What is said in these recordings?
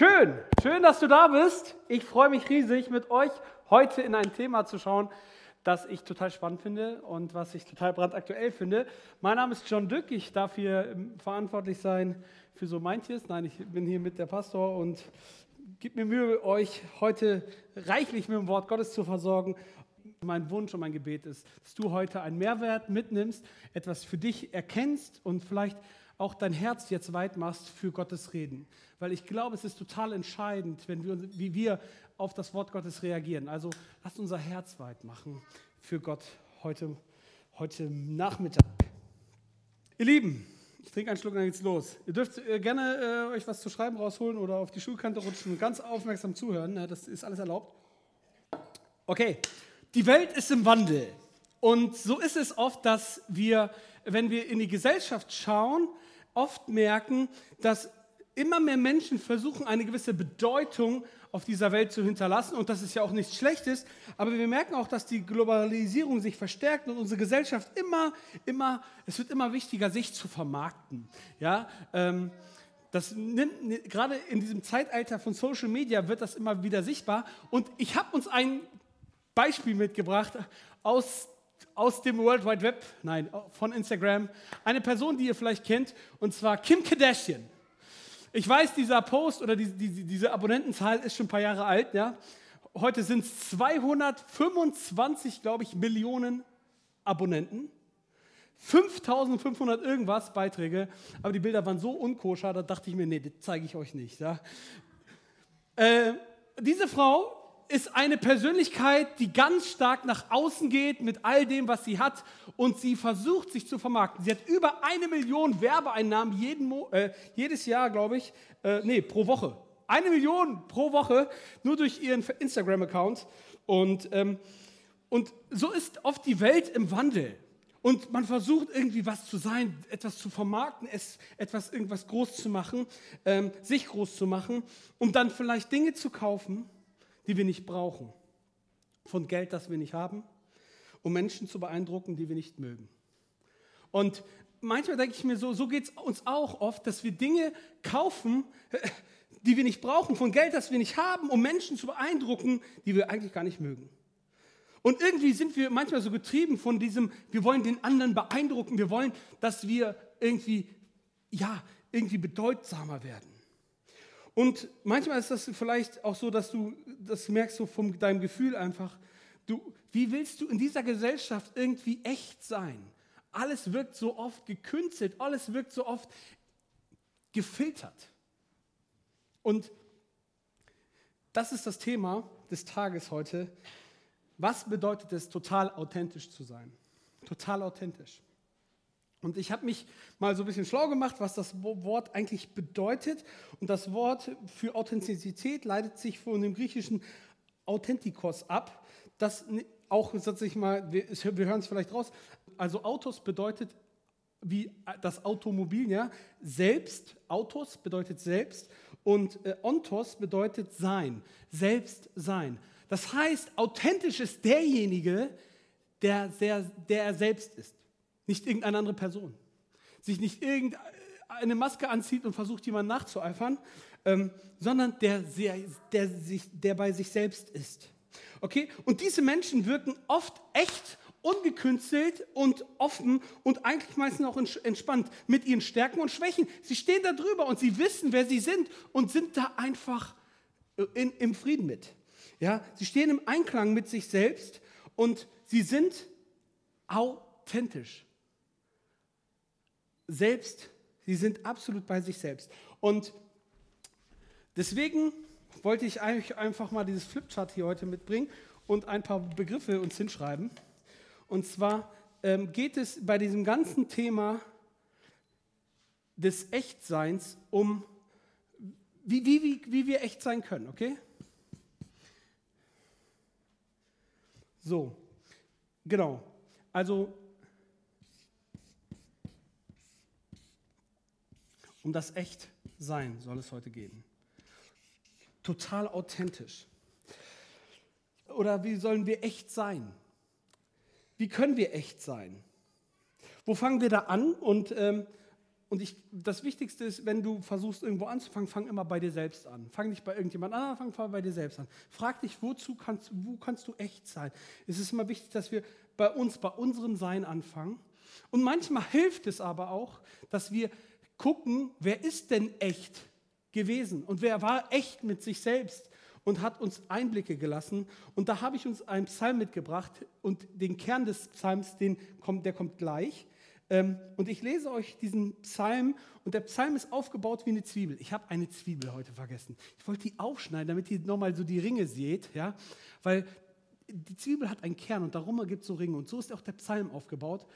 Schön, schön, dass du da bist. Ich freue mich riesig, mit euch heute in ein Thema zu schauen, das ich total spannend finde und was ich total brandaktuell finde. Mein Name ist John Dück, ich darf hier ähm, verantwortlich sein für so meintjes. Nein, ich bin hier mit der Pastor und gebe mir Mühe, euch heute reichlich mit dem Wort Gottes zu versorgen. Mein Wunsch und mein Gebet ist, dass du heute einen Mehrwert mitnimmst, etwas für dich erkennst und vielleicht auch dein Herz jetzt weit machst für Gottes Reden. Weil ich glaube, es ist total entscheidend, wenn wir, wie wir auf das Wort Gottes reagieren. Also lasst unser Herz weit machen für Gott heute, heute Nachmittag. Ihr Lieben, ich trinke einen Schluck, dann geht's los. Ihr dürft äh, gerne äh, euch was zu schreiben rausholen oder auf die Schulkante rutschen und ganz aufmerksam zuhören. Ja, das ist alles erlaubt. Okay, die Welt ist im Wandel. Und so ist es oft, dass wir, wenn wir in die Gesellschaft schauen, oft merken, dass immer mehr Menschen versuchen, eine gewisse Bedeutung auf dieser Welt zu hinterlassen. Und das ist ja auch nichts Schlechtes. Aber wir merken auch, dass die Globalisierung sich verstärkt und unsere Gesellschaft immer, immer, es wird immer wichtiger, sich zu vermarkten. Ja, ähm, das nimmt, gerade in diesem Zeitalter von Social Media wird das immer wieder sichtbar. Und ich habe uns ein Beispiel mitgebracht aus aus dem World Wide Web, nein, von Instagram, eine Person, die ihr vielleicht kennt, und zwar Kim Kardashian. Ich weiß, dieser Post oder die, die, diese Abonnentenzahl ist schon ein paar Jahre alt. Ja? Heute sind es 225, glaube ich, Millionen Abonnenten. 5500 irgendwas Beiträge, aber die Bilder waren so unkoscher, da dachte ich mir, nee, das zeige ich euch nicht. Ja? Äh, diese Frau ist eine Persönlichkeit, die ganz stark nach außen geht mit all dem, was sie hat und sie versucht, sich zu vermarkten. Sie hat über eine Million Werbeeinnahmen jeden äh, jedes Jahr, glaube ich, äh, nee, pro Woche. Eine Million pro Woche nur durch ihren Instagram-Account. Und, ähm, und so ist oft die Welt im Wandel. Und man versucht irgendwie was zu sein, etwas zu vermarkten, es, etwas irgendwas groß zu machen, ähm, sich groß zu machen, um dann vielleicht Dinge zu kaufen, die wir nicht brauchen, von Geld, das wir nicht haben, um Menschen zu beeindrucken, die wir nicht mögen. Und manchmal denke ich mir so, so geht es uns auch oft, dass wir Dinge kaufen, die wir nicht brauchen, von Geld, das wir nicht haben, um Menschen zu beeindrucken, die wir eigentlich gar nicht mögen. Und irgendwie sind wir manchmal so getrieben von diesem, wir wollen den anderen beeindrucken, wir wollen, dass wir irgendwie, ja, irgendwie bedeutsamer werden. Und manchmal ist das vielleicht auch so, dass du das merkst so von deinem Gefühl einfach. Du, wie willst du in dieser Gesellschaft irgendwie echt sein? Alles wirkt so oft gekünstelt, alles wirkt so oft gefiltert. Und das ist das Thema des Tages heute. Was bedeutet es, total authentisch zu sein? Total authentisch. Und ich habe mich mal so ein bisschen schlau gemacht, was das Wort eigentlich bedeutet. Und das Wort für Authentizität leitet sich von dem griechischen Authentikos ab. Das auch, sag ich mal, wir, wir hören es vielleicht raus. Also Autos bedeutet wie das Automobil, ja, selbst, Autos bedeutet selbst und äh, Ontos bedeutet sein, selbst sein. Das heißt, authentisch ist derjenige, der, sehr, der er selbst ist nicht irgendeine andere Person. Sich nicht irgendeine Maske anzieht und versucht, jemanden nachzueifern, ähm, sondern der, der, der, sich, der bei sich selbst ist. Okay? Und diese Menschen wirken oft echt, ungekünstelt und offen und eigentlich meistens auch entspannt mit ihren Stärken und Schwächen. Sie stehen da drüber und sie wissen, wer sie sind und sind da einfach äh, in, im Frieden mit. Ja? Sie stehen im Einklang mit sich selbst und sie sind authentisch selbst, sie sind absolut bei sich selbst. Und deswegen wollte ich eigentlich einfach mal dieses Flipchart hier heute mitbringen und ein paar Begriffe uns hinschreiben. Und zwar ähm, geht es bei diesem ganzen Thema des Echtseins um, wie, wie, wie, wie wir echt sein können, okay? So, genau. Also Um das Echtsein soll es heute gehen. Total authentisch. Oder wie sollen wir echt sein? Wie können wir echt sein? Wo fangen wir da an? Und ähm, und ich, das Wichtigste ist, wenn du versuchst, irgendwo anzufangen, fang immer bei dir selbst an. Fang nicht bei irgendjemand fang, fang bei dir selbst an. Frag dich, wozu kannst, wo kannst du echt sein? Es ist immer wichtig, dass wir bei uns, bei unserem Sein anfangen. Und manchmal hilft es aber auch, dass wir gucken, wer ist denn echt gewesen und wer war echt mit sich selbst und hat uns Einblicke gelassen. Und da habe ich uns einen Psalm mitgebracht und den Kern des Psalms, den kommt, der kommt gleich. Ähm, und ich lese euch diesen Psalm und der Psalm ist aufgebaut wie eine Zwiebel. Ich habe eine Zwiebel heute vergessen. Ich wollte die aufschneiden, damit ihr nochmal so die Ringe seht, ja, weil die Zwiebel hat einen Kern und darum gibt es so Ringe und so ist auch der Psalm aufgebaut.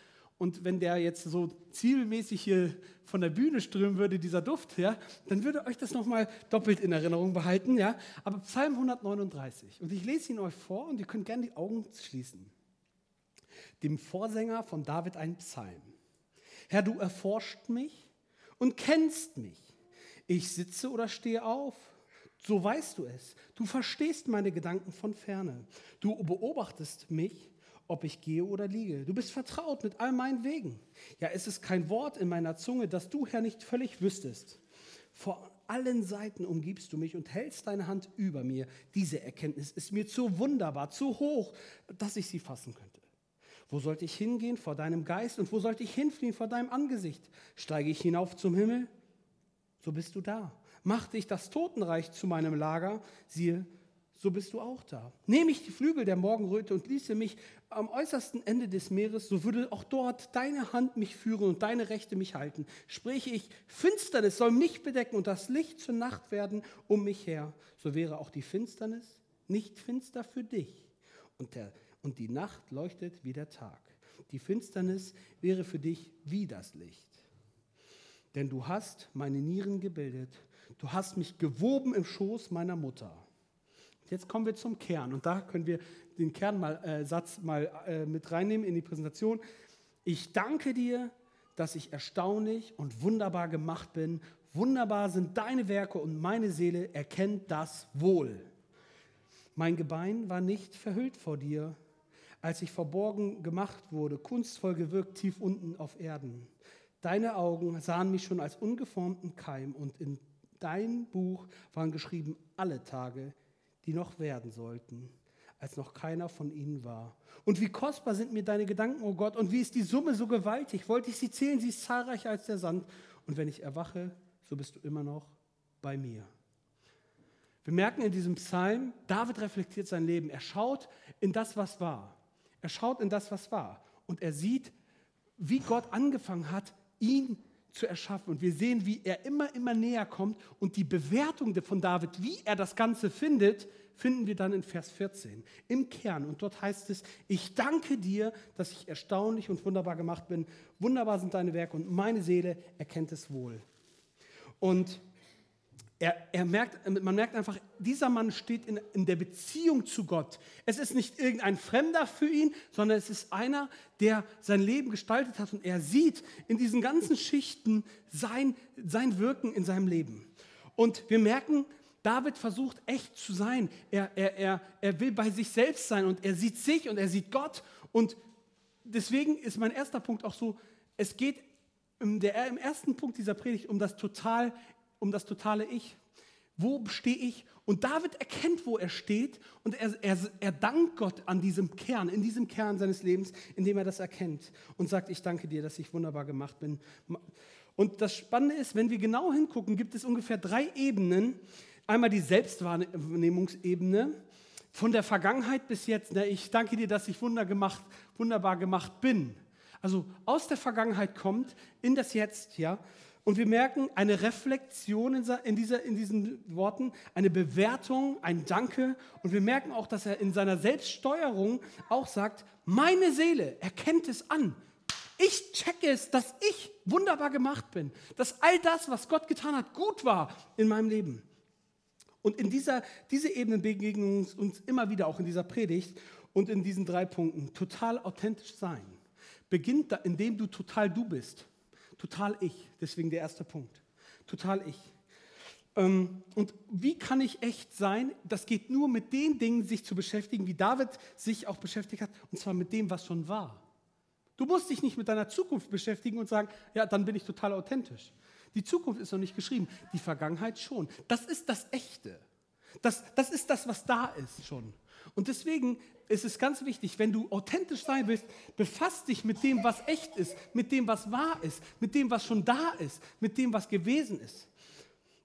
Und wenn der jetzt so zielmäßig hier von der Bühne strömen würde, dieser Duft, ja, dann würde euch das nochmal doppelt in Erinnerung behalten. Ja. Aber Psalm 139. Und ich lese ihn euch vor und ihr könnt gerne die Augen schließen. Dem Vorsänger von David ein Psalm. Herr, du erforscht mich und kennst mich. Ich sitze oder stehe auf. So weißt du es. Du verstehst meine Gedanken von ferne. Du beobachtest mich, ob ich gehe oder liege. Du bist vertraut mit all meinen Wegen. Ja, es ist kein Wort in meiner Zunge, das du, Herr, nicht völlig wüsstest. Vor allen Seiten umgibst du mich und hältst deine Hand über mir. Diese Erkenntnis ist mir zu wunderbar, zu hoch, dass ich sie fassen könnte. Wo sollte ich hingehen vor deinem Geist und wo sollte ich hinfliehen vor deinem Angesicht? Steige ich hinauf zum Himmel? So bist du da. Machte ich das Totenreich zu meinem Lager? Siehe, so bist du auch da. Nehme ich die Flügel der Morgenröte und ließe mich am äußersten Ende des Meeres, so würde auch dort deine Hand mich führen und deine Rechte mich halten. Spreche ich, Finsternis soll mich bedecken und das Licht zur Nacht werden um mich her, so wäre auch die Finsternis nicht finster für dich. Und der und die Nacht leuchtet wie der Tag. Die Finsternis wäre für dich wie das Licht. Denn du hast meine Nieren gebildet, du hast mich gewoben im Schoß meiner Mutter. Jetzt kommen wir zum Kern und da können wir den Kernsatz äh, mal äh, mit reinnehmen in die Präsentation. Ich danke dir, dass ich erstaunlich und wunderbar gemacht bin. Wunderbar sind deine Werke und meine Seele erkennt das wohl. Mein Gebein war nicht verhüllt vor dir, als ich verborgen gemacht wurde, kunstvoll gewirkt tief unten auf Erden. Deine Augen sahen mich schon als ungeformten Keim und in dein Buch waren geschrieben alle Tage, die noch werden sollten, als noch keiner von ihnen war. Und wie kostbar sind mir deine Gedanken, o oh Gott, und wie ist die Summe so gewaltig? Wollte ich sie zählen, sie ist zahlreicher als der Sand. Und wenn ich erwache, so bist du immer noch bei mir. Wir merken in diesem Psalm, David reflektiert sein Leben. Er schaut in das, was war. Er schaut in das, was war. Und er sieht, wie Gott angefangen hat, ihn zu erschaffen. Und wir sehen, wie er immer, immer näher kommt. Und die Bewertung von David, wie er das Ganze findet, finden wir dann in Vers 14 im Kern. Und dort heißt es, ich danke dir, dass ich erstaunlich und wunderbar gemacht bin. Wunderbar sind deine Werke und meine Seele erkennt es wohl. Und er, er merkt, man merkt einfach, dieser Mann steht in, in der Beziehung zu Gott. Es ist nicht irgendein Fremder für ihn, sondern es ist einer, der sein Leben gestaltet hat und er sieht in diesen ganzen Schichten sein, sein Wirken in seinem Leben. Und wir merken, David versucht echt zu sein. Er, er, er, er will bei sich selbst sein und er sieht sich und er sieht Gott. Und deswegen ist mein erster Punkt auch so, es geht der, im ersten Punkt dieser Predigt um das total um das totale Ich. Wo stehe ich? Und David erkennt, wo er steht und er, er, er dankt Gott an diesem Kern, in diesem Kern seines Lebens, indem er das erkennt und sagt, ich danke dir, dass ich wunderbar gemacht bin. Und das Spannende ist, wenn wir genau hingucken, gibt es ungefähr drei Ebenen. Einmal die Selbstwahrnehmungsebene, von der Vergangenheit bis jetzt. Ne, ich danke dir, dass ich wunder gemacht, wunderbar gemacht bin. Also aus der Vergangenheit kommt in das Jetzt, ja. Und wir merken eine Reflexion in, dieser, in diesen Worten, eine Bewertung, ein Danke. Und wir merken auch, dass er in seiner Selbststeuerung auch sagt, meine Seele erkennt es an. Ich checke es, dass ich wunderbar gemacht bin, dass all das, was Gott getan hat, gut war in meinem Leben. Und in dieser diese Ebenen begegnen uns immer wieder, auch in dieser Predigt und in diesen drei Punkten. Total authentisch sein beginnt, indem du total du bist. Total ich, deswegen der erste Punkt. Total ich. Ähm, und wie kann ich echt sein? Das geht nur mit den Dingen, sich zu beschäftigen, wie David sich auch beschäftigt hat, und zwar mit dem, was schon war. Du musst dich nicht mit deiner Zukunft beschäftigen und sagen, ja, dann bin ich total authentisch. Die Zukunft ist noch nicht geschrieben, die Vergangenheit schon. Das ist das Echte. Das, das ist das, was da ist schon. Und deswegen ist es ganz wichtig, wenn du authentisch sein willst, befasst dich mit dem, was echt ist, mit dem, was wahr ist, mit dem, was schon da ist, mit dem, was gewesen ist.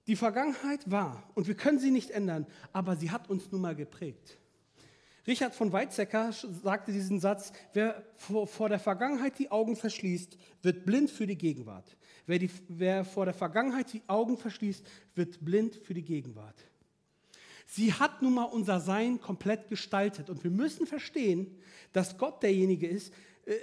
Die Vergangenheit war und wir können sie nicht ändern, aber sie hat uns nun mal geprägt. Richard von Weizsäcker sagte diesen Satz, wer vor der Vergangenheit die Augen verschließt, wird blind für die Gegenwart. Wer, die, wer vor der Vergangenheit die Augen verschließt, wird blind für die Gegenwart. Sie hat nun mal unser Sein komplett gestaltet. Und wir müssen verstehen, dass Gott derjenige ist. Äh,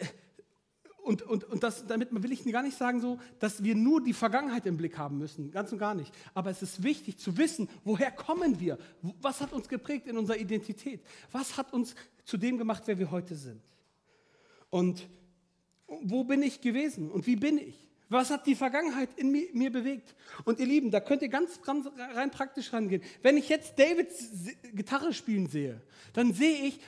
und, und, und das, damit will ich gar nicht sagen, so, dass wir nur die Vergangenheit im Blick haben müssen. Ganz und gar nicht. Aber es ist wichtig zu wissen, woher kommen wir? Was hat uns geprägt in unserer Identität? Was hat uns zu dem gemacht, wer wir heute sind? Und wo bin ich gewesen? Und wie bin ich? Was hat die Vergangenheit in mir, mir, bewegt? Und ihr Lieben, da könnt ihr ganz, rein praktisch rangehen. Wenn ich jetzt Davids Gitarre spielen sehe, dann sehe ich,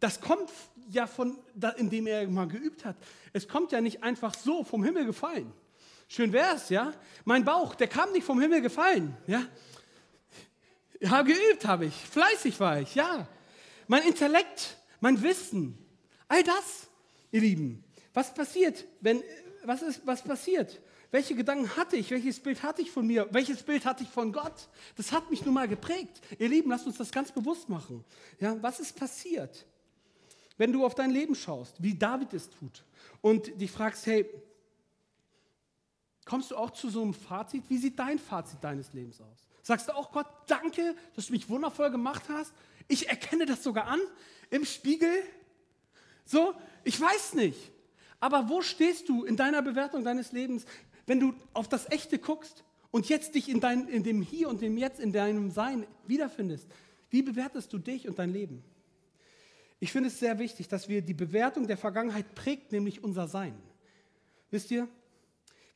das kommt ja von, indem er mal geübt hat. Es kommt ja nicht einfach so vom Himmel gefallen. Schön wäre es, ja? Mein Bauch, der kam nicht vom Himmel gefallen, ja? Ja, geübt habe ich, fleißig war ich, ja. Mein Intellekt, mein Wissen, all das, ihr Lieben. Was passiert, wenn was, ist, was passiert? Welche Gedanken hatte ich? Welches Bild hatte ich von mir? Welches Bild hatte ich von Gott? Das hat mich nun mal geprägt. Ihr Lieben, lasst uns das ganz bewusst machen. Ja, was ist passiert? Wenn du auf dein Leben schaust, wie David es tut und dich fragst, hey, kommst du auch zu so einem Fazit? Wie sieht dein Fazit deines Lebens aus? Sagst du auch Gott, danke, dass du mich wundervoll gemacht hast? Ich erkenne das sogar an im Spiegel. So, ich weiß nicht. Aber wo stehst du in deiner Bewertung deines Lebens, wenn du auf das Echte guckst und jetzt dich in, dein, in dem Hier und dem Jetzt, in deinem Sein wiederfindest? Wie bewertest du dich und dein Leben? Ich finde es sehr wichtig, dass wir die Bewertung der Vergangenheit prägt, nämlich unser Sein. Wisst ihr,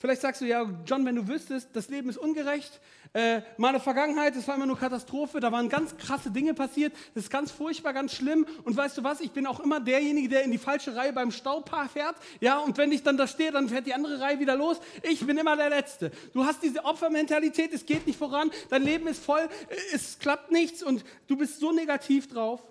Vielleicht sagst du, ja, John, wenn du wüsstest, das Leben ist ungerecht, äh, meine Vergangenheit, das war immer nur Katastrophe, da waren ganz krasse Dinge passiert, das ist ganz furchtbar, ganz schlimm. Und weißt du was, ich bin auch immer derjenige, der in die falsche Reihe beim Staupaar fährt, ja, und wenn ich dann da stehe, dann fährt die andere Reihe wieder los, ich bin immer der Letzte. Du hast diese Opfermentalität, es geht nicht voran, dein Leben ist voll, es klappt nichts und du bist so negativ drauf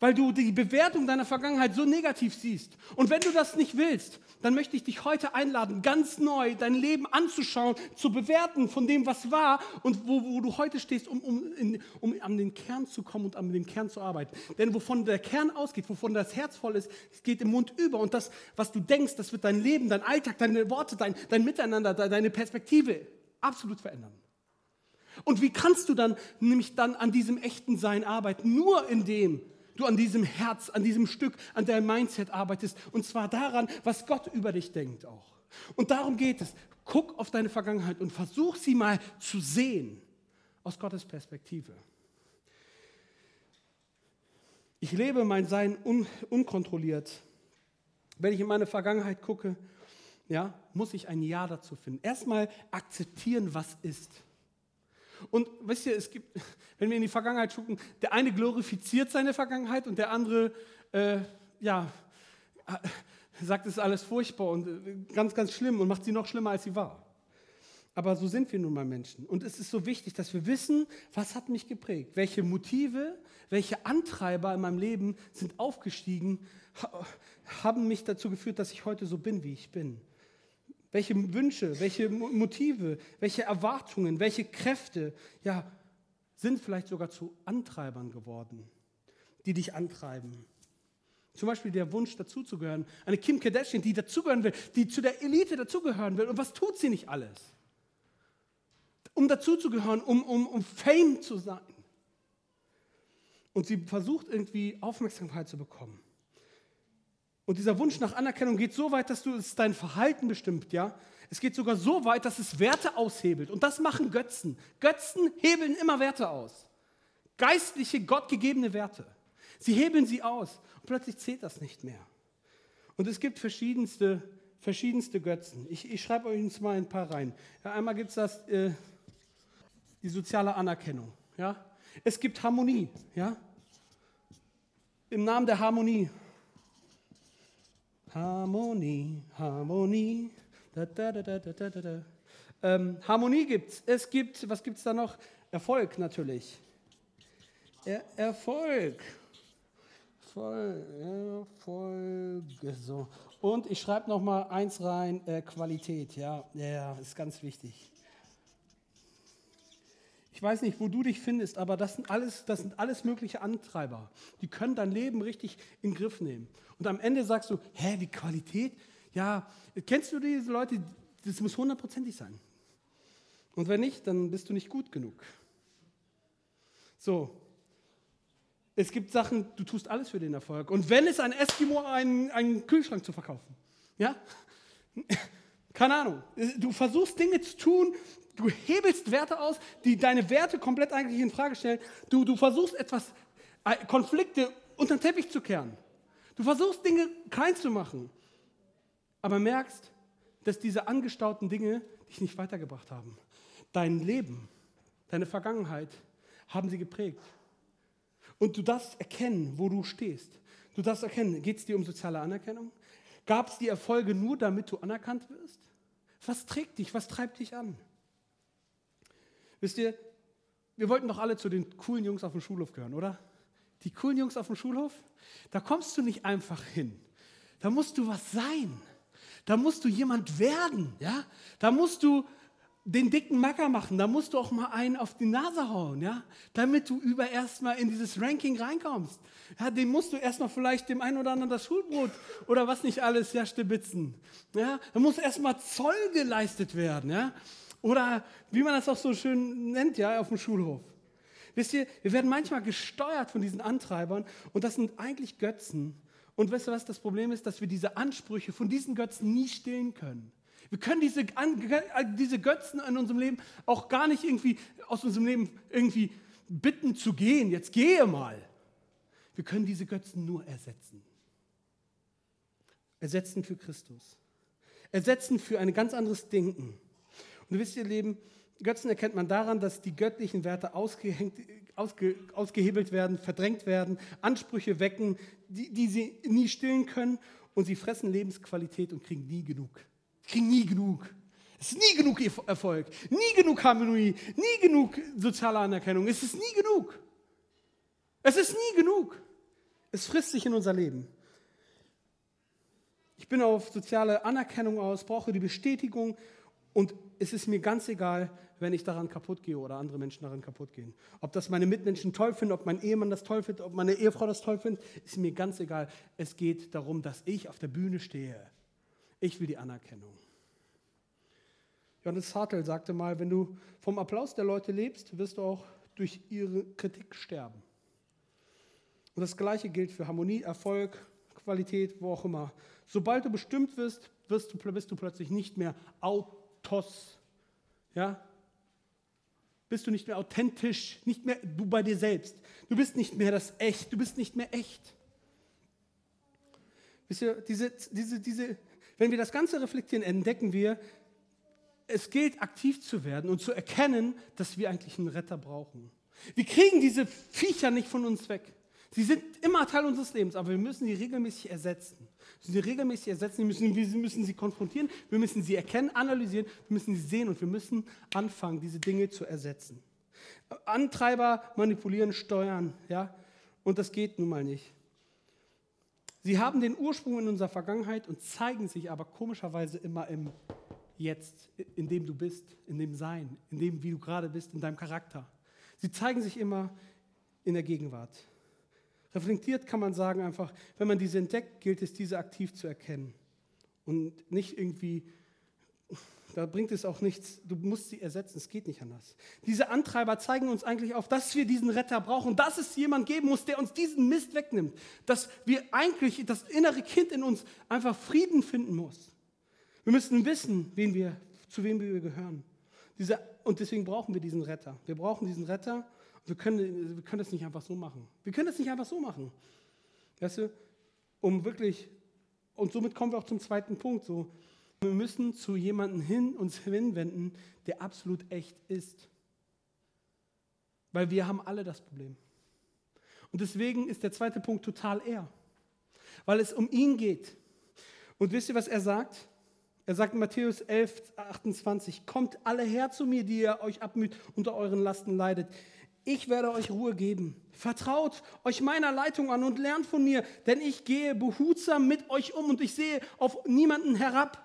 weil du die Bewertung deiner Vergangenheit so negativ siehst. Und wenn du das nicht willst, dann möchte ich dich heute einladen, ganz neu dein Leben anzuschauen, zu bewerten von dem, was war und wo, wo du heute stehst, um, um, in, um an den Kern zu kommen und an dem Kern zu arbeiten. Denn wovon der Kern ausgeht, wovon das Herz voll ist, es geht im Mund über. Und das, was du denkst, das wird dein Leben, dein Alltag, deine Worte, dein, dein Miteinander, deine Perspektive absolut verändern. Und wie kannst du dann nämlich dann an diesem echten Sein arbeiten? Nur indem du an diesem Herz, an diesem Stück, an deinem Mindset arbeitest. Und zwar daran, was Gott über dich denkt auch. Und darum geht es. Guck auf deine Vergangenheit und versuch sie mal zu sehen aus Gottes Perspektive. Ich lebe mein Sein un unkontrolliert. Wenn ich in meine Vergangenheit gucke, ja, muss ich ein Ja dazu finden. Erstmal akzeptieren, was ist. Und wisst ihr, es gibt, wenn wir in die Vergangenheit gucken, der eine glorifiziert seine Vergangenheit und der andere, äh, ja, sagt, es ist alles furchtbar und äh, ganz, ganz schlimm und macht sie noch schlimmer, als sie war. Aber so sind wir nun mal Menschen. Und es ist so wichtig, dass wir wissen, was hat mich geprägt? Welche Motive, welche Antreiber in meinem Leben sind aufgestiegen, haben mich dazu geführt, dass ich heute so bin, wie ich bin. Welche Wünsche, welche Motive, welche Erwartungen, welche Kräfte, ja, sind vielleicht sogar zu Antreibern geworden, die dich antreiben. Zum Beispiel der Wunsch, dazuzugehören. Eine Kim Kardashian, die dazugehören will, die zu der Elite dazugehören will. Und was tut sie nicht alles? Um dazuzugehören, um, um, um Fame zu sein. Und sie versucht irgendwie Aufmerksamkeit zu bekommen. Und dieser Wunsch nach Anerkennung geht so weit, dass du es dein Verhalten bestimmt, ja? Es geht sogar so weit, dass es Werte aushebelt. Und das machen Götzen. Götzen hebeln immer Werte aus. Geistliche, gottgegebene Werte. Sie hebeln sie aus. Und plötzlich zählt das nicht mehr. Und es gibt verschiedenste, verschiedenste Götzen. Ich, ich schreibe euch jetzt mal ein paar rein. Ja, einmal gibt es das, äh, die soziale Anerkennung. Ja? Es gibt Harmonie. Ja? Im Namen der Harmonie Harmonie, Harmonie. Da, da, da, da, da, da, da. Ähm, Harmonie gibt's. Es gibt, was gibt es da noch? Erfolg natürlich. Er Erfolg. Voll, Erfolg. So. Und ich schreibe noch mal eins rein: äh, Qualität. Ja, ja, ist ganz wichtig. Ich weiß nicht, wo du dich findest, aber das sind alles, das sind alles mögliche Antreiber. Die können dein Leben richtig in den Griff nehmen. Und am Ende sagst du, hä, wie Qualität? Ja, kennst du diese Leute? Das muss hundertprozentig sein. Und wenn nicht, dann bist du nicht gut genug. So, es gibt Sachen, du tust alles für den Erfolg. Und wenn es ein Eskimo einen, einen Kühlschrank zu verkaufen, ja, keine Ahnung, du versuchst Dinge zu tun, Du hebelst Werte aus, die deine Werte komplett eigentlich in Frage stellen. Du, du versuchst etwas, äh, Konflikte unter den Teppich zu kehren. Du versuchst Dinge klein zu machen, aber merkst, dass diese angestauten Dinge dich nicht weitergebracht haben. Dein Leben, deine Vergangenheit haben sie geprägt. Und du darfst erkennen, wo du stehst. Du darfst erkennen, geht es dir um soziale Anerkennung? Gab es die Erfolge nur, damit du anerkannt wirst? Was trägt dich? Was treibt dich an? Wisst ihr, wir wollten doch alle zu den coolen Jungs auf dem Schulhof gehören, oder? Die coolen Jungs auf dem Schulhof, da kommst du nicht einfach hin. Da musst du was sein. Da musst du jemand werden, ja? Da musst du den dicken Macker machen, da musst du auch mal einen auf die Nase hauen, ja, damit du über erstmal in dieses Ranking reinkommst. Ja, den musst du erstmal vielleicht dem einen oder anderen das Schulbrot oder was nicht alles ja stibitzen. Ja, da muss erstmal Zoll geleistet werden, ja. Oder wie man das auch so schön nennt, ja, auf dem Schulhof. Wisst ihr, wir werden manchmal gesteuert von diesen Antreibern und das sind eigentlich Götzen. Und weißt du, was das Problem ist? Dass wir diese Ansprüche von diesen Götzen nie stillen können. Wir können diese, diese Götzen in unserem Leben auch gar nicht irgendwie aus unserem Leben irgendwie bitten zu gehen. Jetzt gehe mal. Wir können diese Götzen nur ersetzen. Ersetzen für Christus. Ersetzen für ein ganz anderes Denken. Und wisst ihr, Leben, Götzen erkennt man daran, dass die göttlichen Werte ausge, ausgehebelt werden, verdrängt werden, Ansprüche wecken, die, die sie nie stillen können und sie fressen Lebensqualität und kriegen nie genug. Kriegen nie genug. Es ist nie genug Erfolg, nie genug Harmonie, nie genug soziale Anerkennung. Es ist nie genug. Es ist nie genug. Es frisst sich in unser Leben. Ich bin auf soziale Anerkennung aus, brauche die Bestätigung und es ist mir ganz egal, wenn ich daran kaputt gehe oder andere Menschen daran kaputt gehen. Ob das meine Mitmenschen toll finden, ob mein Ehemann das toll findet, ob meine Ehefrau das toll findet, ist mir ganz egal. Es geht darum, dass ich auf der Bühne stehe. Ich will die Anerkennung. Johannes Hartl sagte mal, wenn du vom Applaus der Leute lebst, wirst du auch durch ihre Kritik sterben. Und das Gleiche gilt für Harmonie, Erfolg, Qualität, wo auch immer. Sobald du bestimmt wirst, wirst du, bist du plötzlich nicht mehr authentisch Autos. Ja? Bist du nicht mehr authentisch, nicht mehr du bei dir selbst. Du bist nicht mehr das Echt, du bist nicht mehr echt. Wisst ihr, diese, diese, diese, wenn wir das Ganze reflektieren, entdecken wir, es gilt, aktiv zu werden und zu erkennen, dass wir eigentlich einen Retter brauchen. Wir kriegen diese Viecher nicht von uns weg. Sie sind immer Teil unseres Lebens, aber wir müssen sie regelmäßig ersetzen sie regelmäßig ersetzen, wir müssen, wir müssen sie konfrontieren, wir müssen sie erkennen, analysieren, wir müssen sie sehen und wir müssen anfangen, diese Dinge zu ersetzen. Antreiber manipulieren, steuern, ja, und das geht nun mal nicht. Sie haben den Ursprung in unserer Vergangenheit und zeigen sich aber komischerweise immer im Jetzt, in dem du bist, in dem Sein, in dem, wie du gerade bist, in deinem Charakter. Sie zeigen sich immer in der Gegenwart. Reflektiert kann man sagen einfach, wenn man diese entdeckt, gilt es, diese aktiv zu erkennen. Und nicht irgendwie, da bringt es auch nichts, du musst sie ersetzen, es geht nicht anders. Diese Antreiber zeigen uns eigentlich auf, dass wir diesen Retter brauchen, dass es jemand geben muss, der uns diesen Mist wegnimmt. Dass wir eigentlich, das innere Kind in uns einfach Frieden finden muss. Wir müssen wissen, wen wir, zu wem wir gehören. Diese, und deswegen brauchen wir diesen Retter. Wir brauchen diesen Retter wir können, wir können das nicht einfach so machen. Wir können das nicht einfach so machen. Weißt du, um wirklich, und somit kommen wir auch zum zweiten Punkt, so, wir müssen zu jemandem hin uns hinwenden, der absolut echt ist. Weil wir haben alle das Problem. Und deswegen ist der zweite Punkt total er. Weil es um ihn geht. Und wisst ihr, was er sagt? Er sagt in Matthäus 11, 28, kommt alle her zu mir, die ihr euch abmüht, unter euren Lasten leidet. Ich werde euch Ruhe geben. Vertraut euch meiner Leitung an und lernt von mir, denn ich gehe behutsam mit euch um und ich sehe auf niemanden herab.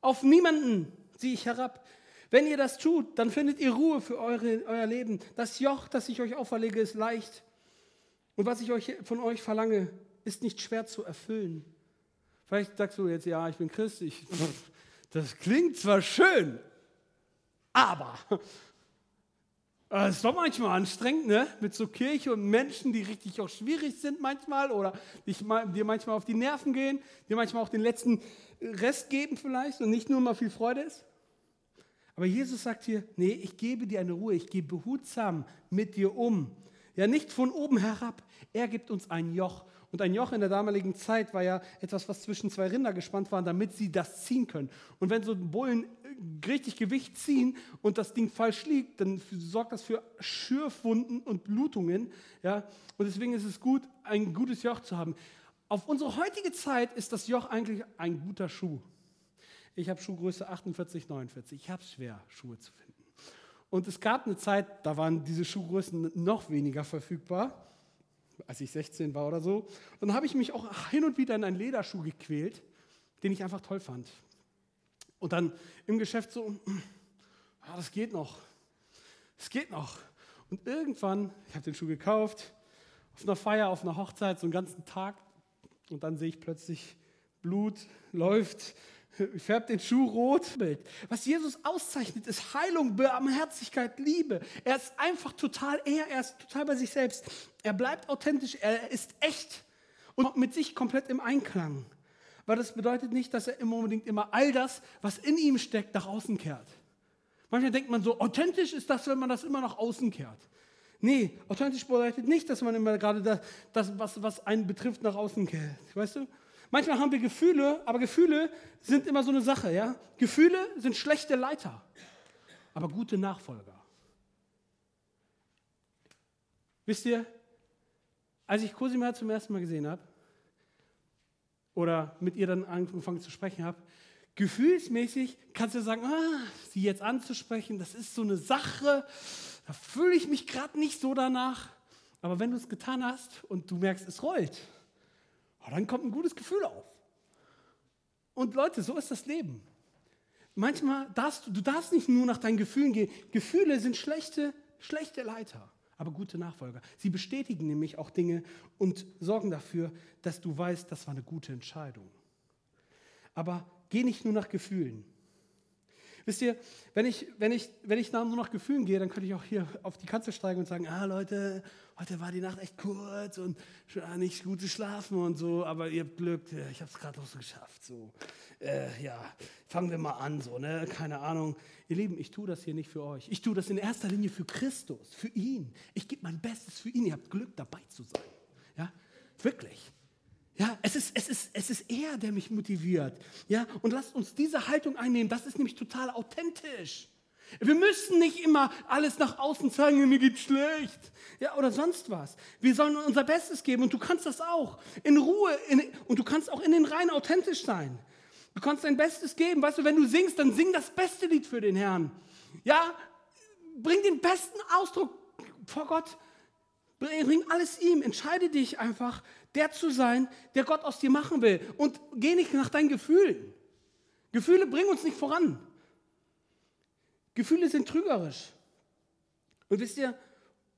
Auf niemanden ziehe ich herab. Wenn ihr das tut, dann findet ihr Ruhe für eure, euer Leben. Das Joch, das ich euch auferlege, ist leicht. Und was ich euch, von euch verlange, ist nicht schwer zu erfüllen. Vielleicht sagst du jetzt, ja, ich bin Christ, ich, das klingt zwar schön, aber es ist doch manchmal anstrengend, ne? Mit so Kirche und Menschen, die richtig auch schwierig sind manchmal oder dir manchmal auf die Nerven gehen, dir manchmal auch den letzten Rest geben vielleicht und nicht nur mal viel Freude ist. Aber Jesus sagt hier, nee, ich gebe dir eine Ruhe, ich gehe behutsam mit dir um. Ja, nicht von oben herab. Er gibt uns ein Joch und ein Joch in der damaligen Zeit war ja etwas, was zwischen zwei Rinder gespannt war, damit sie das ziehen können. Und wenn so Bullen äh, richtig Gewicht ziehen und das Ding falsch liegt, dann sorgt das für Schürfwunden und Blutungen. Ja? Und deswegen ist es gut, ein gutes Joch zu haben. Auf unsere heutige Zeit ist das Joch eigentlich ein guter Schuh. Ich habe Schuhgröße 48, 49. Ich habe es schwer, Schuhe zu finden. Und es gab eine Zeit, da waren diese Schuhgrößen noch weniger verfügbar als ich 16 war oder so. Und dann habe ich mich auch hin und wieder in einen Lederschuh gequält, den ich einfach toll fand. Und dann im Geschäft so, ah, das geht noch, es geht noch. Und irgendwann, ich habe den Schuh gekauft, auf einer Feier, auf einer Hochzeit, so einen ganzen Tag. Und dann sehe ich plötzlich, Blut läuft färbt den Schuh rot. Was Jesus auszeichnet, ist Heilung, Barmherzigkeit, Liebe. Er ist einfach total er, er ist total bei sich selbst. Er bleibt authentisch, er ist echt und mit sich komplett im Einklang. Weil das bedeutet nicht, dass er immer unbedingt immer all das, was in ihm steckt, nach außen kehrt. Manchmal denkt man so, authentisch ist das, wenn man das immer nach außen kehrt. Nee, authentisch bedeutet nicht, dass man immer gerade das, das was, was einen betrifft, nach außen kehrt. Weißt du? Manchmal haben wir Gefühle, aber Gefühle sind immer so eine Sache. Ja? Gefühle sind schlechte Leiter, aber gute Nachfolger. Wisst ihr, als ich Cosima zum ersten Mal gesehen habe oder mit ihr dann angefangen zu sprechen habe, gefühlsmäßig kannst du sagen, ah, sie jetzt anzusprechen, das ist so eine Sache, da fühle ich mich gerade nicht so danach. Aber wenn du es getan hast und du merkst, es rollt, Oh, dann kommt ein gutes Gefühl auf. Und Leute, so ist das Leben. Manchmal darfst du, du darfst nicht nur nach deinen Gefühlen gehen. Gefühle sind schlechte, schlechte Leiter, aber gute Nachfolger. Sie bestätigen nämlich auch Dinge und sorgen dafür, dass du weißt, das war eine gute Entscheidung. Aber geh nicht nur nach Gefühlen. Wisst ihr, wenn ich, wenn, ich, wenn ich nur nach Gefühlen gehe, dann könnte ich auch hier auf die Kanzel steigen und sagen, ah Leute, heute war die Nacht echt kurz und nicht gut geschlafen und so, aber ihr habt Glück, ich habe es gerade noch so geschafft. So. Äh, ja, fangen wir mal an, so, ne? keine Ahnung. Ihr Lieben, ich tue das hier nicht für euch. Ich tue das in erster Linie für Christus, für ihn. Ich gebe mein Bestes für ihn. Ihr habt Glück, dabei zu sein. Ja, wirklich. Ja, es ist, es, ist, es ist er, der mich motiviert. Ja, und lasst uns diese Haltung einnehmen. Das ist nämlich total authentisch. Wir müssen nicht immer alles nach außen zeigen, mir geht's schlecht. Ja, oder sonst was. Wir sollen unser Bestes geben und du kannst das auch. In Ruhe. In, und du kannst auch in den Reihen authentisch sein. Du kannst dein Bestes geben. Weißt du, wenn du singst, dann sing das beste Lied für den Herrn. Ja, bring den besten Ausdruck vor Gott. Bring alles ihm. Entscheide dich einfach, der zu sein, der Gott aus dir machen will. Und geh nicht nach deinen Gefühlen. Gefühle bringen uns nicht voran. Gefühle sind trügerisch. Und wisst ihr,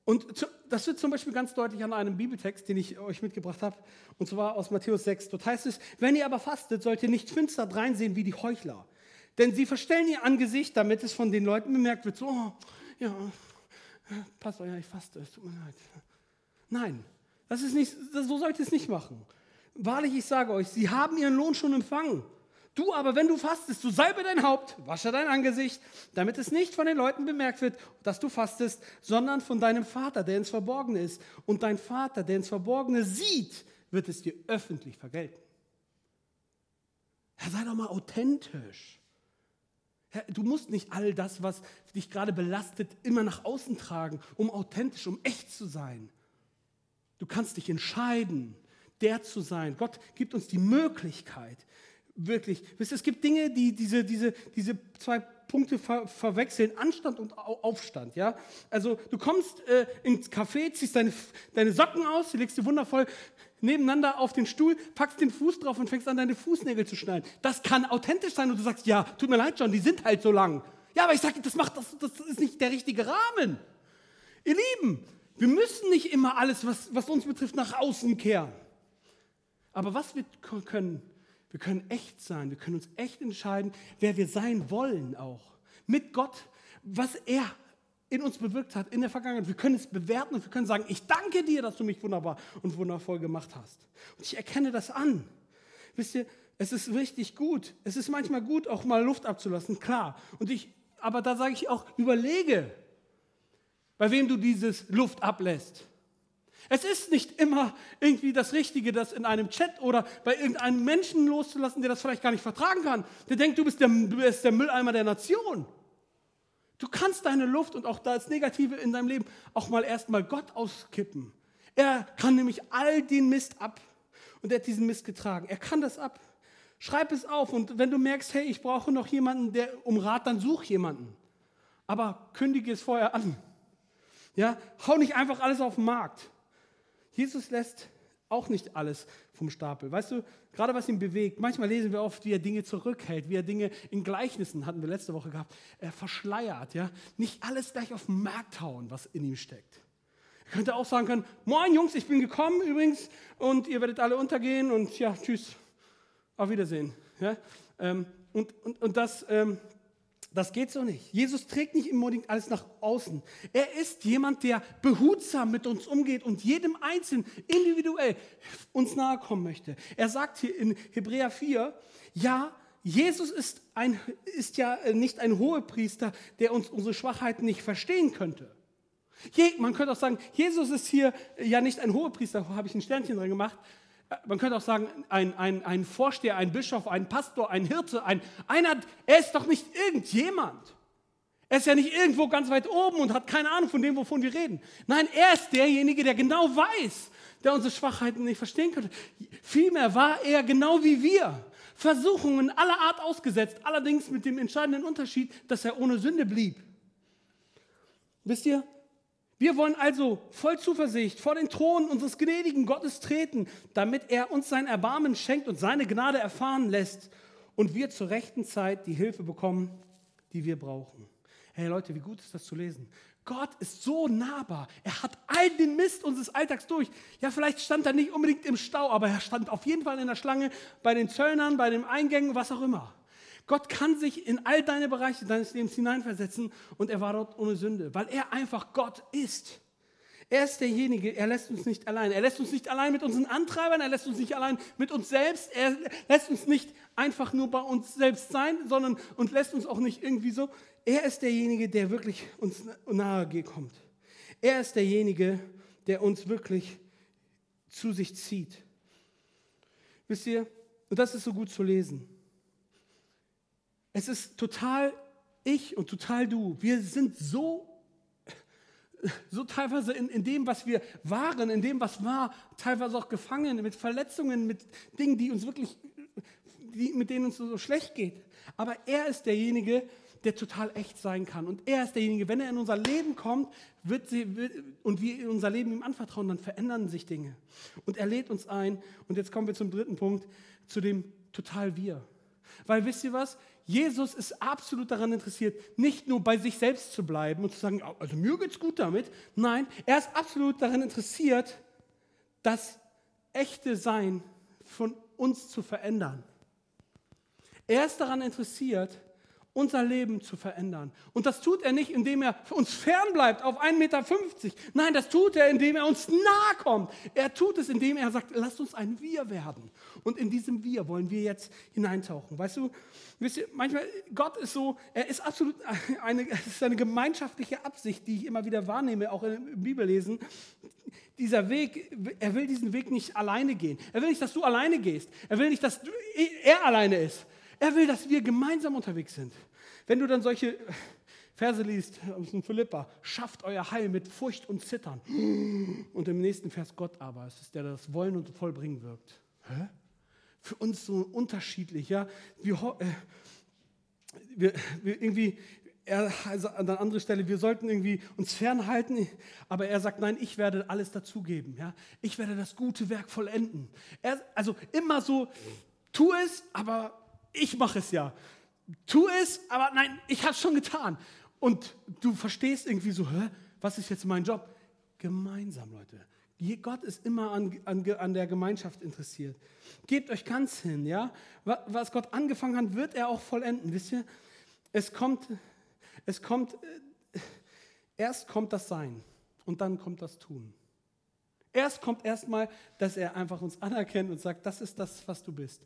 und das wird zum Beispiel ganz deutlich an einem Bibeltext, den ich euch mitgebracht habe, und zwar aus Matthäus 6. Dort heißt es, wenn ihr aber fastet, sollt ihr nicht finster reinsehen wie die Heuchler. Denn sie verstellen ihr Angesicht, damit es von den Leuten bemerkt wird, so, oh, ja, passt euch, ich faste, es tut mir leid. Nein, das ist nicht, so sollt ihr es nicht machen. Wahrlich, ich sage euch, sie haben ihren Lohn schon empfangen. Du aber, wenn du fastest, du salbe dein Haupt, wasche dein Angesicht, damit es nicht von den Leuten bemerkt wird, dass du fastest, sondern von deinem Vater, der ins Verborgene ist. Und dein Vater, der ins Verborgene sieht, wird es dir öffentlich vergelten. Ja, sei doch mal authentisch. Ja, du musst nicht all das, was dich gerade belastet, immer nach außen tragen, um authentisch, um echt zu sein. Du kannst dich entscheiden, der zu sein. Gott gibt uns die Möglichkeit. Wirklich. Es gibt Dinge, die diese, diese, diese zwei Punkte ver verwechseln, Anstand und Aufstand. Ja? Also du kommst äh, ins Café, ziehst deine, deine Socken aus, die legst du wundervoll nebeneinander auf den Stuhl, packst den Fuß drauf und fängst an, deine Fußnägel zu schneiden. Das kann authentisch sein und du sagst, ja, tut mir leid, John, die sind halt so lang. Ja, aber ich sage, das, das, das ist nicht der richtige Rahmen. Ihr Lieben, wir müssen nicht immer alles, was, was uns betrifft, nach außen kehren. Aber was wir können, wir können echt sein, wir können uns echt entscheiden, wer wir sein wollen auch. Mit Gott, was er in uns bewirkt hat in der Vergangenheit. Wir können es bewerten und wir können sagen, ich danke dir, dass du mich wunderbar und wundervoll gemacht hast. Und ich erkenne das an. Wisst ihr, es ist richtig gut. Es ist manchmal gut, auch mal Luft abzulassen, klar. Und ich, aber da sage ich auch, überlege, bei wem du dieses Luft ablässt. Es ist nicht immer irgendwie das Richtige, das in einem Chat oder bei irgendeinem Menschen loszulassen, der das vielleicht gar nicht vertragen kann. Der denkt, du bist der, bist der Mülleimer der Nation. Du kannst deine Luft und auch das Negative in deinem Leben auch mal erstmal Gott auskippen. Er kann nämlich all den Mist ab. Und er hat diesen Mist getragen. Er kann das ab. Schreib es auf. Und wenn du merkst, hey, ich brauche noch jemanden, der um Rat, dann such jemanden. Aber kündige es vorher an. Ja, hau nicht einfach alles auf den Markt. Jesus lässt auch nicht alles vom Stapel. Weißt du, gerade was ihn bewegt, manchmal lesen wir oft, wie er Dinge zurückhält, wie er Dinge in Gleichnissen, hatten wir letzte Woche gehabt, er verschleiert, ja. Nicht alles gleich auf den Markt hauen, was in ihm steckt. Er könnte auch sagen können, moin Jungs, ich bin gekommen übrigens und ihr werdet alle untergehen und ja, tschüss, auf Wiedersehen. Ja? Ähm, und, und, und das, ähm, das geht so nicht. Jesus trägt nicht unbedingt alles nach außen. Er ist jemand, der behutsam mit uns umgeht und jedem Einzelnen individuell uns nahe kommen möchte. Er sagt hier in Hebräer 4, ja, Jesus ist, ein, ist ja nicht ein Hohepriester, der uns unsere Schwachheiten nicht verstehen könnte. Je, man könnte auch sagen, Jesus ist hier ja nicht ein Hohepriester, habe ich ein Sternchen dran gemacht, man könnte auch sagen, ein, ein, ein Vorsteher, ein Bischof, ein Pastor, ein Hirte, ein, einer, er ist doch nicht irgendjemand. Er ist ja nicht irgendwo ganz weit oben und hat keine Ahnung von dem, wovon wir reden. Nein, er ist derjenige, der genau weiß, der unsere Schwachheiten nicht verstehen könnte. Vielmehr war er genau wie wir. Versuchungen aller Art ausgesetzt, allerdings mit dem entscheidenden Unterschied, dass er ohne Sünde blieb. Wisst ihr, wir wollen also voll Zuversicht vor den Thron unseres gnädigen Gottes treten, damit er uns sein Erbarmen schenkt und seine Gnade erfahren lässt und wir zur rechten Zeit die Hilfe bekommen, die wir brauchen. Hey Leute, wie gut ist das zu lesen? Gott ist so nahbar. Er hat all den Mist unseres Alltags durch. Ja, vielleicht stand er nicht unbedingt im Stau, aber er stand auf jeden Fall in der Schlange bei den Zöllnern, bei den Eingängen, was auch immer. Gott kann sich in all deine Bereiche deines Lebens hineinversetzen und er war dort ohne Sünde, weil er einfach Gott ist. Er ist derjenige, er lässt uns nicht allein. Er lässt uns nicht allein mit unseren Antreibern, er lässt uns nicht allein mit uns selbst, er lässt uns nicht einfach nur bei uns selbst sein, sondern und lässt uns auch nicht irgendwie so. Er ist derjenige, der wirklich uns nahe kommt. Er ist derjenige, der uns wirklich zu sich zieht. Wisst ihr, und das ist so gut zu lesen. Es ist total ich und total du. Wir sind so, so teilweise in, in dem, was wir waren, in dem, was war, teilweise auch gefangen mit Verletzungen, mit Dingen, die uns wirklich, die, mit denen uns so schlecht geht. Aber er ist derjenige, der total echt sein kann. Und er ist derjenige, wenn er in unser Leben kommt wird sie, wird, und wir unser Leben ihm anvertrauen, dann verändern sich Dinge. Und er lädt uns ein. Und jetzt kommen wir zum dritten Punkt, zu dem total wir. Weil wisst ihr was? Jesus ist absolut daran interessiert, nicht nur bei sich selbst zu bleiben und zu sagen, also mir geht's gut damit. Nein, er ist absolut daran interessiert, das echte Sein von uns zu verändern. Er ist daran interessiert, unser Leben zu verändern. Und das tut er nicht, indem er uns fernbleibt auf 1,50 Meter. Nein, das tut er, indem er uns nahe kommt. Er tut es, indem er sagt, lasst uns ein Wir werden. Und in diesem Wir wollen wir jetzt hineintauchen. Weißt du, wisst ihr, manchmal, Gott ist so, er ist absolut eine, es ist eine gemeinschaftliche Absicht, die ich immer wieder wahrnehme, auch im Bibellesen. Dieser Weg, er will diesen Weg nicht alleine gehen. Er will nicht, dass du alleine gehst. Er will nicht, dass du, er alleine ist. Er will, dass wir gemeinsam unterwegs sind. Wenn du dann solche Verse liest aus dem Philippa, schafft euer Heil mit Furcht und Zittern. Und im nächsten Vers Gott aber, es ist der, der das Wollen und Vollbringen wirkt. Hä? für uns so unterschiedlich. Ja? Wir, äh, wir, wir irgendwie, er also an der anderen Stelle, wir sollten irgendwie uns fernhalten, aber er sagt, nein, ich werde alles dazugeben. Ja? Ich werde das gute Werk vollenden. Er, also immer so, tu es, aber ich mache es ja. Tu es, aber nein, ich habe es schon getan. Und du verstehst irgendwie so, hä, was ist jetzt mein Job? Gemeinsam, Leute. Gott ist immer an, an, an der Gemeinschaft interessiert. Gebt euch ganz hin, ja. Was Gott angefangen hat, wird er auch vollenden. Wisst ihr? Es kommt, es kommt, äh, erst kommt das Sein und dann kommt das Tun. Erst kommt erstmal, dass er einfach uns anerkennt und sagt, das ist das, was du bist.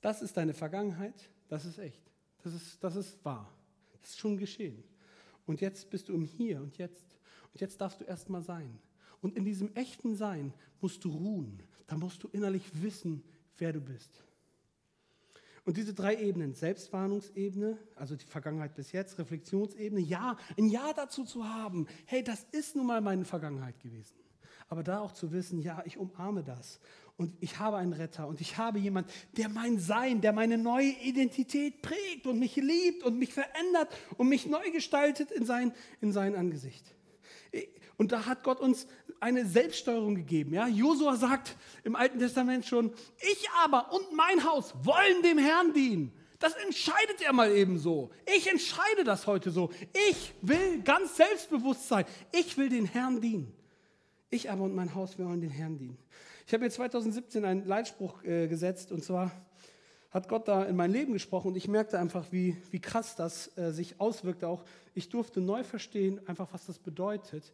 Das ist deine Vergangenheit, das ist echt. Das ist, das ist wahr. Das ist schon geschehen. Und jetzt bist du im Hier und jetzt. Und jetzt darfst du erstmal sein. Und in diesem echten Sein musst du ruhen. Da musst du innerlich wissen, wer du bist. Und diese drei Ebenen, Selbstwarnungsebene, also die Vergangenheit bis jetzt, Reflexionsebene, ja, ein Ja dazu zu haben, hey, das ist nun mal meine Vergangenheit gewesen. Aber da auch zu wissen, ja, ich umarme das. Und ich habe einen Retter und ich habe jemanden, der mein Sein, der meine neue Identität prägt und mich liebt und mich verändert und mich neu gestaltet in sein, in sein Angesicht. Und da hat Gott uns eine Selbststeuerung gegeben. Ja? Josua sagt im Alten Testament schon, ich aber und mein Haus wollen dem Herrn dienen. Das entscheidet er mal eben so. Ich entscheide das heute so. Ich will ganz selbstbewusst sein. Ich will den Herrn dienen. Ich aber und mein Haus, wir wollen den Herrn dienen. Ich habe mir 2017 einen Leitspruch äh, gesetzt und zwar hat Gott da in mein Leben gesprochen und ich merkte einfach, wie, wie krass das äh, sich auswirkte. Auch ich durfte neu verstehen, einfach was das bedeutet.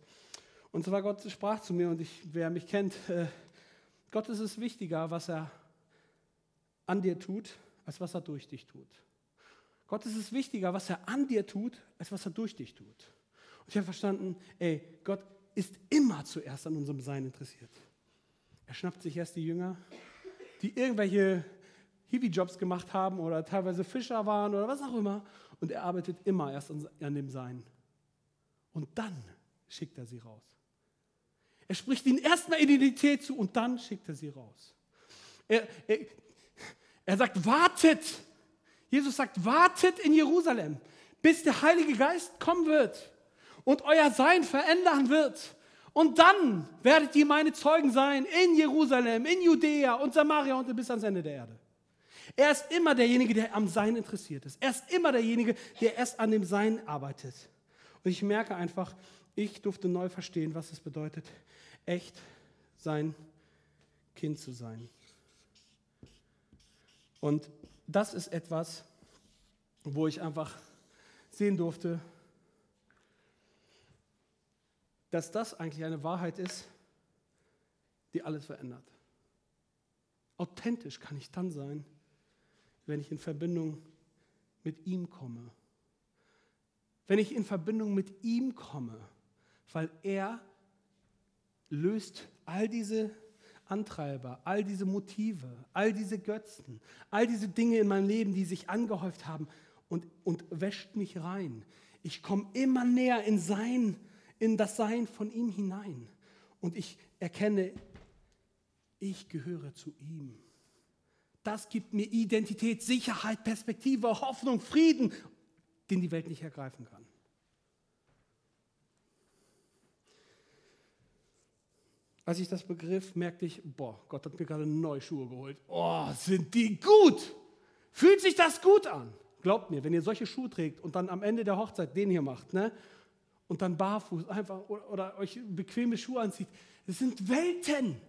Und zwar Gott sprach zu mir und ich, wer mich kennt, äh, Gott ist es wichtiger, was er an dir tut, als was er durch dich tut. Gott ist es wichtiger, was er an dir tut, als was er durch dich tut. Und ich habe verstanden, ey, Gott ist immer zuerst an unserem Sein interessiert. Er schnappt sich erst die Jünger, die irgendwelche Hiwi-Jobs gemacht haben oder teilweise Fischer waren oder was auch immer. Und er arbeitet immer erst an, dem Sein. Und dann schickt er sie raus. Er spricht ihnen erstmal Identität zu und dann schickt er sie raus. Er, er, er sagt, wartet. Jesus sagt, wartet in Jerusalem, bis der Heilige Geist kommen wird und euer Sein verändern wird. Und dann werdet ihr meine Zeugen sein in Jerusalem, in Judäa und Samaria und bis ans Ende der Erde. Er ist immer derjenige, der am Sein interessiert ist. Er ist immer derjenige, der erst an dem Sein arbeitet. Und ich merke einfach, ich durfte neu verstehen, was es bedeutet, echt sein Kind zu sein. Und das ist etwas, wo ich einfach sehen durfte, dass das eigentlich eine Wahrheit ist, die alles verändert. Authentisch kann ich dann sein, wenn ich in Verbindung mit ihm komme. Wenn ich in Verbindung mit ihm komme, weil er löst all diese Antreiber, all diese Motive, all diese Götzen, all diese Dinge in meinem Leben, die sich angehäuft haben und, und wäscht mich rein. Ich komme immer näher in, sein, in das Sein von ihm hinein. Und ich erkenne, ich gehöre zu ihm. Das gibt mir Identität, Sicherheit, Perspektive, Hoffnung, Frieden, den die Welt nicht ergreifen kann. Als ich das begriff, merkte ich, boah, Gott hat mir gerade neue Schuhe geholt. Oh, sind die gut! Fühlt sich das gut an? Glaubt mir, wenn ihr solche Schuhe trägt und dann am Ende der Hochzeit den hier macht, ne? Und dann barfuß einfach oder, oder euch bequeme Schuhe anzieht, das sind Welten.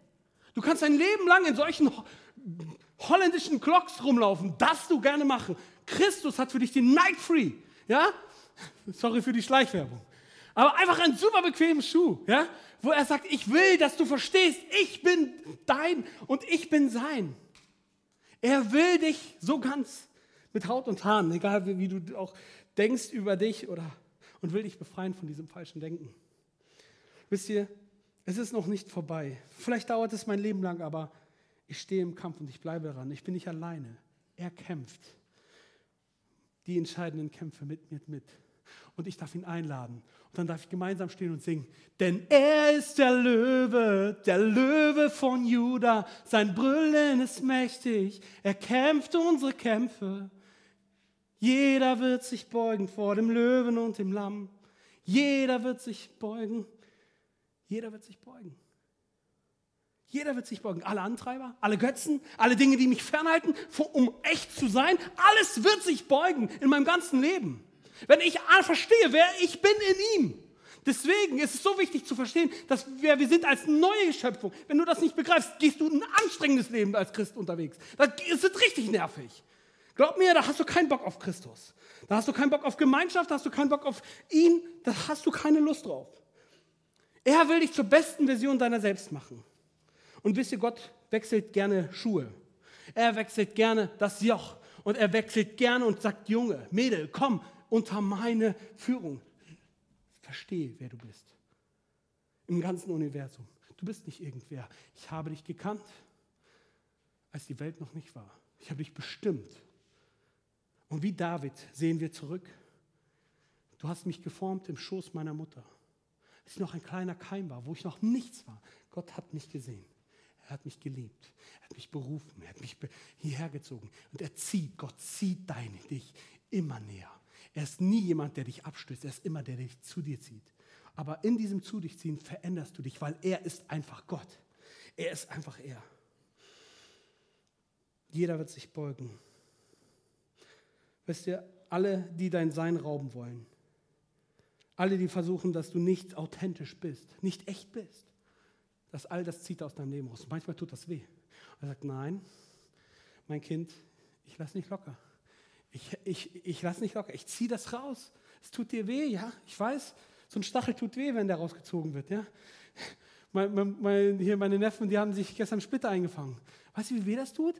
Du kannst dein Leben lang in solchen holländischen Clocks rumlaufen, das du gerne machen. Christus hat für dich den Night Free, ja? Sorry für die Schleichwerbung. Aber einfach ein super bequemen Schuh, ja? Wo er sagt, ich will, dass du verstehst, ich bin dein und ich bin sein. Er will dich so ganz mit Haut und Haaren, egal wie, wie du auch denkst über dich oder und will dich befreien von diesem falschen Denken. Wisst ihr, es ist noch nicht vorbei. Vielleicht dauert es mein Leben lang, aber ich stehe im Kampf und ich bleibe dran. Ich bin nicht alleine. Er kämpft die entscheidenden Kämpfe mit mir mit. Und ich darf ihn einladen. Und dann darf ich gemeinsam stehen und singen. Denn er ist der Löwe, der Löwe von Juda. Sein Brüllen ist mächtig. Er kämpft unsere Kämpfe. Jeder wird sich beugen vor dem Löwen und dem Lamm. Jeder wird sich beugen. Jeder wird sich beugen. Jeder wird sich beugen. Alle Antreiber, alle Götzen, alle Dinge, die mich fernhalten, um echt zu sein, alles wird sich beugen in meinem ganzen Leben. Wenn ich verstehe, wer ich bin in ihm. Deswegen ist es so wichtig zu verstehen, dass wir, wir sind als neue Schöpfung. Wenn du das nicht begreifst, gehst du ein anstrengendes Leben als Christ unterwegs. Das ist richtig nervig. Glaub mir, da hast du keinen Bock auf Christus. Da hast du keinen Bock auf Gemeinschaft, da hast du keinen Bock auf ihn, da hast du keine Lust drauf. Er will dich zur besten Version deiner selbst machen. Und wisst ihr, Gott wechselt gerne Schuhe. Er wechselt gerne das Joch. Und er wechselt gerne und sagt, Junge, Mädel, komm unter meine Führung. Verstehe, wer du bist. Im ganzen Universum. Du bist nicht irgendwer. Ich habe dich gekannt, als die Welt noch nicht war. Ich habe dich bestimmt. Und wie David sehen wir zurück. Du hast mich geformt im Schoß meiner Mutter. Als ich noch ein kleiner Keim war, wo ich noch nichts war. Gott hat mich gesehen. Er hat mich geliebt. Er hat mich berufen. Er hat mich hierher gezogen. Und er zieht, Gott zieht dein, dich immer näher. Er ist nie jemand, der dich abstößt. Er ist immer der, der dich zu dir zieht. Aber in diesem Zu dich ziehen veränderst du dich, weil er ist einfach Gott. Er ist einfach er. Jeder wird sich beugen. Wisst ihr, alle, die dein Sein rauben wollen, alle, die versuchen, dass du nicht authentisch bist, nicht echt bist, dass all das zieht aus deinem Leben raus. Manchmal tut das weh. Und er sagt, nein, mein Kind, ich lass nicht locker. Ich, ich, ich lass nicht locker. Ich ziehe das raus. Es tut dir weh, ja, ich weiß. So ein Stachel tut weh, wenn der rausgezogen wird, ja. Mein, mein, hier meine Neffen, die haben sich gestern Splitter eingefangen. Weißt du, wie weh das tut?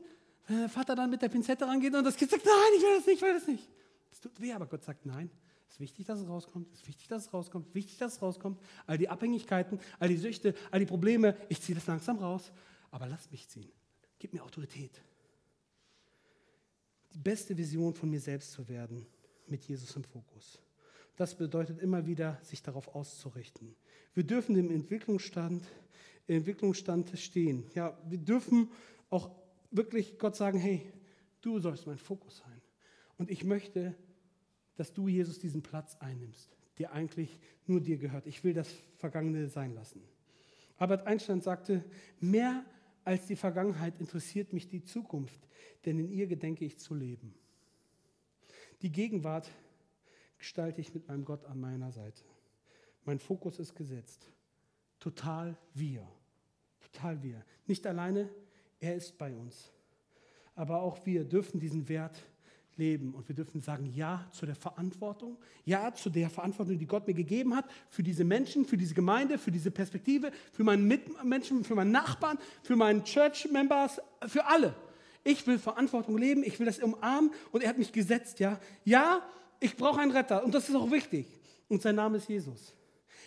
Wenn der Vater dann mit der Pinzette rangeht und das Kind sagt, nein, ich will das nicht, ich will das nicht. Es tut weh, aber Gott sagt, nein, es ist wichtig, dass es rauskommt. Es ist wichtig, dass es rauskommt. Wichtig, dass es rauskommt. All die Abhängigkeiten, all die Süchte, all die Probleme. Ich ziehe das langsam raus. Aber lass mich ziehen. Gib mir Autorität. Die beste Vision von mir selbst zu werden, mit Jesus im Fokus. Das bedeutet immer wieder, sich darauf auszurichten. Wir dürfen im Entwicklungsstand, im Entwicklungsstand stehen. Ja, wir dürfen auch wirklich Gott sagen, hey, du sollst mein Fokus sein. Und ich möchte dass du, Jesus, diesen Platz einnimmst, der eigentlich nur dir gehört. Ich will das Vergangene sein lassen. Albert Einstein sagte, mehr als die Vergangenheit interessiert mich die Zukunft, denn in ihr gedenke ich zu leben. Die Gegenwart gestalte ich mit meinem Gott an meiner Seite. Mein Fokus ist gesetzt. Total wir. Total wir. Nicht alleine, er ist bei uns. Aber auch wir dürfen diesen Wert leben. Und wir dürfen sagen Ja zu der Verantwortung, Ja zu der Verantwortung, die Gott mir gegeben hat, für diese Menschen, für diese Gemeinde, für diese Perspektive, für meinen Mitmenschen, für meinen Nachbarn, für meinen Church-Members, für alle. Ich will Verantwortung leben, ich will das umarmen und er hat mich gesetzt, ja. Ja, ich brauche einen Retter und das ist auch wichtig. Und sein Name ist Jesus.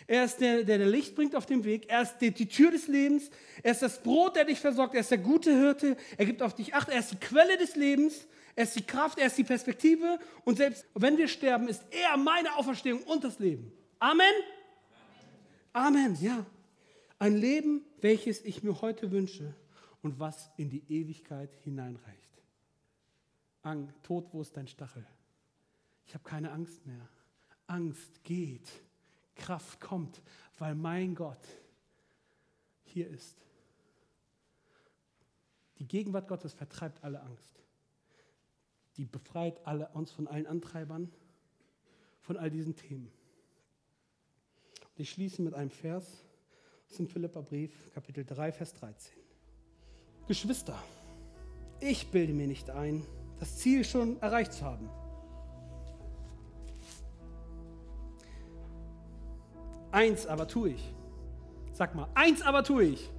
Er ist der, der, der Licht bringt auf dem Weg. Er ist die, die Tür des Lebens. Er ist das Brot, der dich versorgt. Er ist der gute Hirte. Er gibt auf dich Acht. Er ist die Quelle des Lebens. Er ist die Kraft, er ist die Perspektive und selbst wenn wir sterben, ist er meine Auferstehung und das Leben. Amen? Amen, ja. Ein Leben, welches ich mir heute wünsche und was in die Ewigkeit hineinreicht. Ang, Tod, wo ist dein Stachel? Ich habe keine Angst mehr. Angst geht, Kraft kommt, weil mein Gott hier ist. Die Gegenwart Gottes vertreibt alle Angst die befreit alle, uns von allen Antreibern, von all diesen Themen. Und ich schließe mit einem Vers aus dem Philipperbrief, Kapitel 3, Vers 13. Geschwister, ich bilde mir nicht ein, das Ziel schon erreicht zu haben. Eins aber tue ich. Sag mal, eins aber tue ich.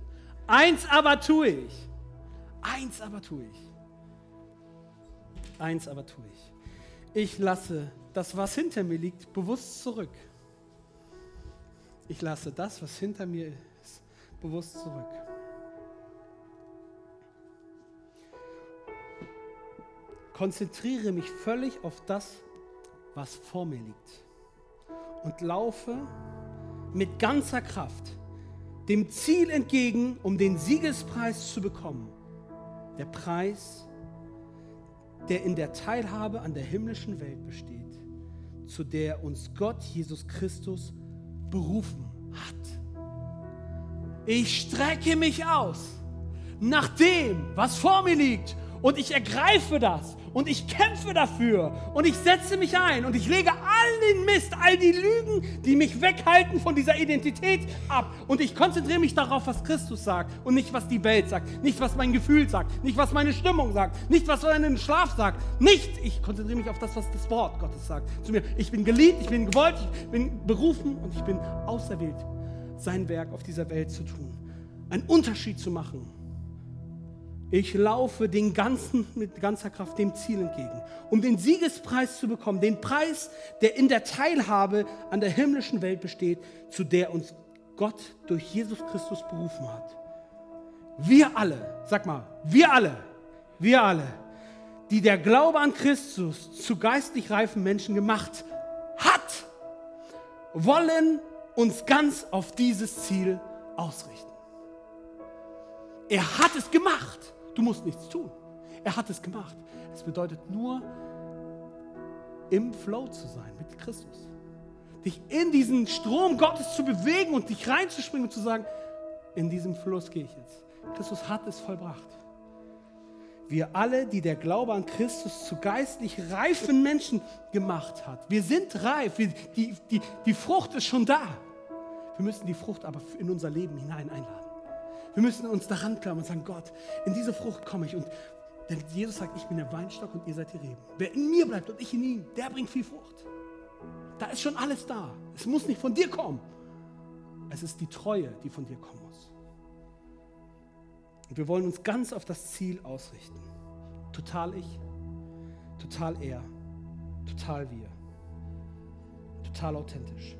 Eins aber tue ich. Eins aber tue ich. Eins aber tue ich. Ich lasse das, was hinter mir liegt, bewusst zurück. Ich lasse das, was hinter mir ist, bewusst zurück. Konzentriere mich völlig auf das, was vor mir liegt. und laufe mit ganzer Kraft dem Ziel entgegen, um den Siegespreis zu bekommen. Der Preis, der in der Teilhabe an der himmlischen Welt besteht, zu der uns Gott, Jesus Christus, berufen hat. Ich strecke mich aus nach dem, was vor mir liegt und ich ergreife das und ich kämpfe dafür und ich setze mich ein und ich lege all den Mist, all die Lügen, die mich weghalten von dieser Identität ab und ich konzentriere mich darauf, was Christus sagt und nicht, was die Welt sagt, nicht, was mein Gefühl sagt, nicht, was meine Stimmung sagt, nicht, was mein Schlaf sagt, nicht. Ich konzentriere mich auf das, was das Wort Gottes sagt zu mir. Ich bin geliebt, ich bin gewollt, ich bin berufen und ich bin auserwählt, sein Werk auf dieser Welt zu tun, einen Unterschied zu machen ich laufe den ganzen, mit ganzer Kraft dem Ziel entgegen, um den Siegespreis zu bekommen, den Preis, der in der Teilhabe an der himmlischen Welt besteht, zu der uns Gott durch Jesus Christus berufen hat. Wir alle, sag mal, wir alle, wir alle, die der Glaube an Christus zu geistlich reifen Menschen gemacht hat, wollen uns ganz auf dieses Ziel ausrichten. Er hat es gemacht. Du musst nichts tun. Er hat es gemacht. Es bedeutet nur, im Flow zu sein mit Christus. Dich in diesen Strom Gottes zu bewegen und dich reinzuspringen und zu sagen, in diesem Fluss gehe ich jetzt. Christus hat es vollbracht. Wir alle, die der Glaube an Christus zu geistlich reifen Menschen gemacht hat. Wir sind reif. Wir, die, die, die Frucht ist schon da. Wir müssen die Frucht aber in unser Leben hinein einladen. Wir müssen uns daran klammern und sagen, Gott, in diese Frucht komme ich. Und denn Jesus sagt, ich bin der Weinstock und ihr seid die Reben. Wer in mir bleibt und ich in ihm, der bringt viel Frucht. Da ist schon alles da. Es muss nicht von dir kommen. Es ist die Treue, die von dir kommen muss. Und wir wollen uns ganz auf das Ziel ausrichten. Total ich, total er, total wir, total authentisch.